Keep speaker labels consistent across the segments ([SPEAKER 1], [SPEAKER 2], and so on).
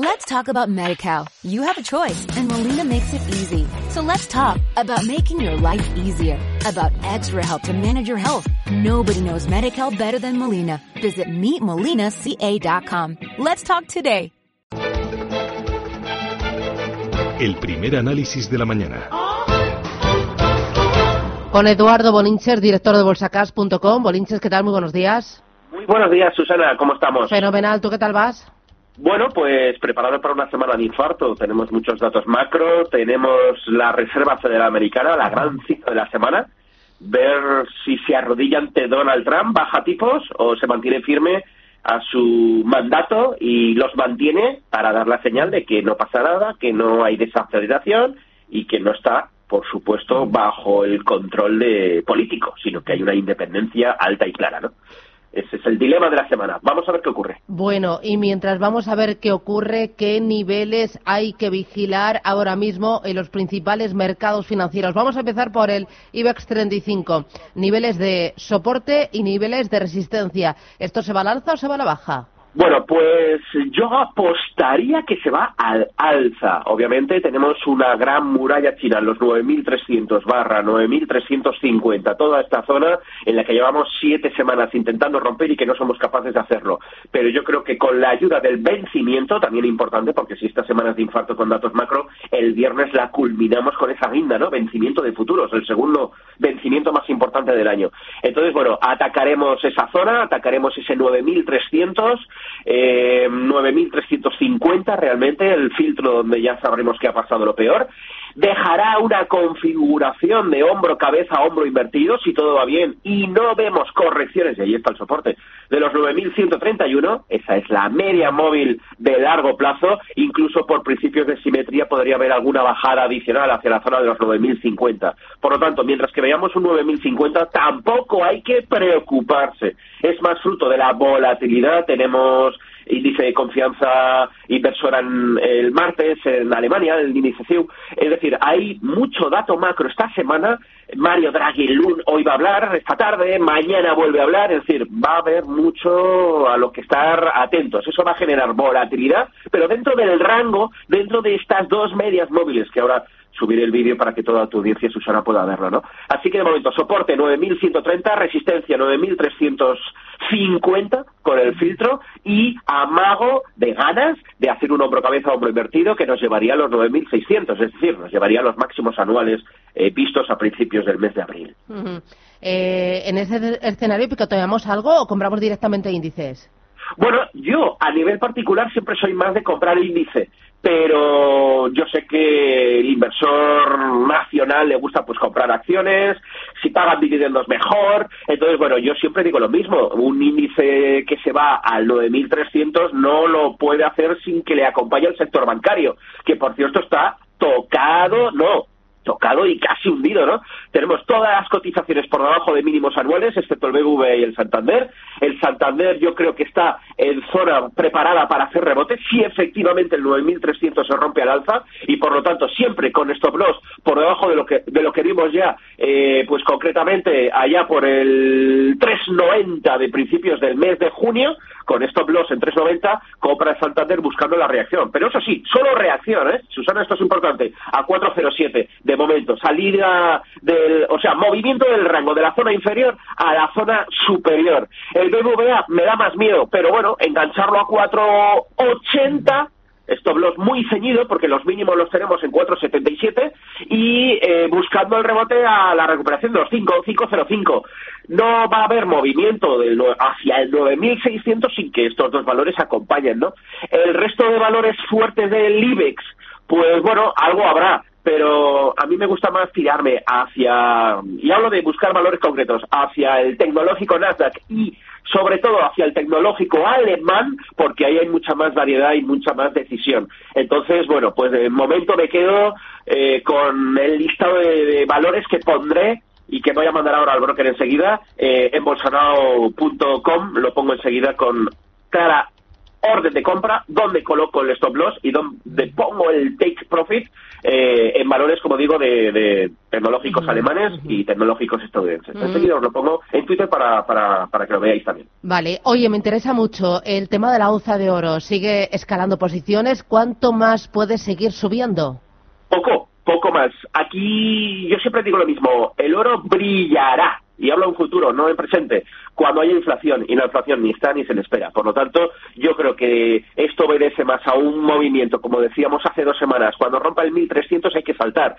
[SPEAKER 1] Let's talk about MediCal. You have a choice and Molina makes it easy. So let's talk about making your life easier, about extra help to manage your health. Nobody knows MediCal better than Molina. Visit meetmolinaca.com. Let's talk today.
[SPEAKER 2] El primer análisis de la mañana.
[SPEAKER 3] Con Eduardo Bolinches, director de bolsacas.com. Bolinches, ¿qué tal? Muy buenos días.
[SPEAKER 4] Muy buenos días, Susana. ¿Cómo estamos?
[SPEAKER 3] Fenomenal. ¿Tú qué tal vas?
[SPEAKER 4] Bueno, pues preparado para una semana de infarto. Tenemos muchos datos macro, tenemos la Reserva Federal Americana, la gran cita de la semana, ver si se arrodilla ante Donald Trump, baja tipos o se mantiene firme a su mandato y los mantiene para dar la señal de que no pasa nada, que no hay desaceleración y que no está, por supuesto, bajo el control de político, sino que hay una independencia alta y clara, ¿no? Ese es el dilema de la semana. Vamos a ver qué ocurre.
[SPEAKER 3] Bueno, y mientras vamos a ver qué ocurre, qué niveles hay que vigilar ahora mismo en los principales mercados financieros. Vamos a empezar por el IBEX 35. Niveles de soporte y niveles de resistencia. ¿Esto se va al alza o se va a la baja?
[SPEAKER 4] Bueno, pues yo apostaría que se va al alza. Obviamente tenemos una gran muralla china, los 9.300 barra 9.350, toda esta zona en la que llevamos siete semanas intentando romper y que no somos capaces de hacerlo. Pero yo creo que con la ayuda del vencimiento, también importante, porque si esta semana es de infarto con datos macro, el viernes la culminamos con esa guinda, ¿no? Vencimiento de futuros, el segundo vencimiento más importante del año. Entonces, bueno, atacaremos esa zona, atacaremos ese 9.300 eh, 9.350 realmente, el filtro donde ya sabremos qué ha pasado lo peor. Dejará una configuración de hombro, cabeza, hombro invertido, si todo va bien, y no vemos correcciones, y ahí está el soporte, de los 9.131, esa es la media móvil de largo plazo, incluso por principios de simetría podría haber alguna bajada adicional hacia la zona de los 9.050. Por lo tanto, mientras que veamos un 9.050, tampoco hay que preocuparse. Es más fruto de la volatilidad, tenemos índice de confianza inversora en el martes en Alemania, el índice. Es decir, hay mucho dato macro esta semana. Mario Draghi hoy va a hablar, esta tarde, mañana vuelve a hablar. Es decir, va a haber mucho a lo que estar atentos. Eso va a generar volatilidad, pero dentro del rango, dentro de estas dos medias móviles que ahora subir el vídeo para que toda tu audiencia, Susana, pueda verlo, ¿no? Así que de momento, soporte 9.130, resistencia 9.350 con el filtro y amago de ganas de hacer un hombro-cabeza, hombro invertido que nos llevaría a los 9.600, es decir, nos llevaría a los máximos anuales eh, vistos a principios del mes de abril.
[SPEAKER 3] eh, ¿En ese escenario picoteamos algo o compramos directamente índices?
[SPEAKER 4] Bueno, yo a nivel particular siempre soy más de comprar índice pero yo sé que el inversor nacional le gusta pues comprar acciones, si pagan dividendos mejor, entonces bueno, yo siempre digo lo mismo, un índice que se va al 9300 no lo puede hacer sin que le acompañe el sector bancario, que por cierto está tocado, no, tocado y casi hundido, ¿no? Tenemos todas las cotizaciones por debajo de mínimos anuales, excepto el BBV y el Santander. El Santander yo creo que está en zona preparada para hacer rebote, si efectivamente el 9.300 se rompe al alza, y por lo tanto siempre con stop loss por debajo de lo que, de lo que vimos ya, eh, pues concretamente allá por el 3.90 de principios del mes de junio, con stop loss en 3.90, compra el Santander buscando la reacción. Pero eso sí, solo reacción, ¿eh? Susana, esto es importante, a 4.07 de momento, salida del, o sea, movimiento del rango de la zona inferior a la zona superior. BBVA me da más miedo, pero bueno, engancharlo a 4.80 stop loss muy ceñido porque los mínimos los tenemos en 4.77 y eh, buscando el rebote a la recuperación de los 5, 5.05. No va a haber movimiento del, hacia el 9.600 sin que estos dos valores acompañen, ¿no? El resto de valores fuertes del IBEX, pues bueno, algo habrá pero a mí me gusta más tirarme hacia, y hablo de buscar valores concretos, hacia el tecnológico Nasdaq y sobre todo hacia el tecnológico alemán, porque ahí hay mucha más variedad y mucha más decisión. Entonces, bueno, pues de momento me quedo eh, con el listado de, valores que pondré y que voy a mandar ahora al broker enseguida, eh, en lo pongo enseguida con clara orden de compra, dónde coloco el stop loss y dónde pongo el take profit eh, en valores, como digo, de, tecnológicos alemanes y tecnológicos estadounidenses. Enseguida os lo pongo en Twitter para, para, para que lo veáis también.
[SPEAKER 3] Vale. Oye, me interesa mucho el tema de la onza de oro. Sigue escalando posiciones. ¿Cuánto más puede seguir subiendo?
[SPEAKER 4] Poco, poco más. Aquí yo siempre digo lo mismo. El oro brillará y hablo en futuro, no en presente, cuando haya inflación, y la inflación ni está ni se le espera. Por lo tanto, yo creo que esto obedece más a un movimiento, como decíamos hace dos semanas, cuando rompa el 1300 hay que saltar.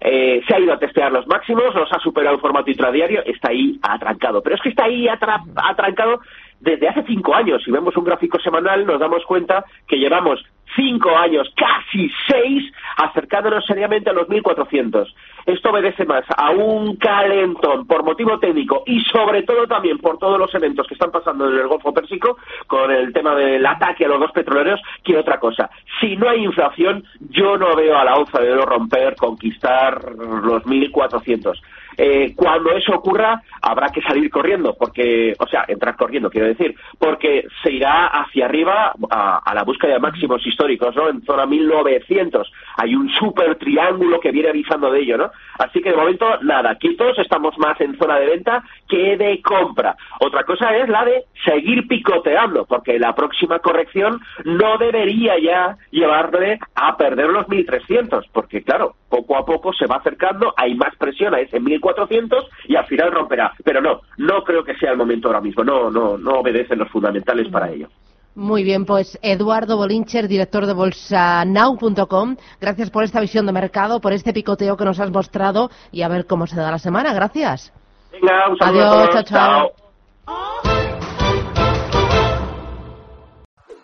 [SPEAKER 4] Eh, se ha ido a testear los máximos, los ha superado en formato intradiario, está ahí atrancado. Pero es que está ahí atrancado desde hace cinco años. Si vemos un gráfico semanal, nos damos cuenta que llevamos cinco años, casi seis, acercándonos seriamente a los 1.400. Esto obedece más a un calentón por motivo técnico y sobre todo también por todos los eventos que están pasando en el Golfo Pérsico con el tema del ataque a los dos petroleros que otra cosa. Si no hay inflación, yo no veo a la onza de oro romper, conquistar los 1.400. Eh, cuando eso ocurra, habrá que salir corriendo, porque, o sea, entrar corriendo, quiero decir, porque se irá hacia arriba a, la búsqueda de máximos históricos, ¿no? En zona 1900. Hay un super triángulo que viene avisando de ello, ¿no? Así que de momento, nada, quietos, estamos más en zona de venta que de compra. Otra cosa es la de seguir picoteando, porque la próxima corrección no debería ya llevarle a perder los 1300, porque claro, poco a poco se va acercando, hay más presión a ese 1400 400 y al final romperá. Pero no, no creo que sea el momento ahora mismo. No, no, no obedecen los fundamentales para ello.
[SPEAKER 3] Muy bien, pues Eduardo Bolincher, director de bolsanow.com, gracias por esta visión de mercado, por este picoteo que nos has mostrado y a ver cómo se da la semana. Gracias.
[SPEAKER 4] Venga, un saludo
[SPEAKER 3] Adiós, chao, chao.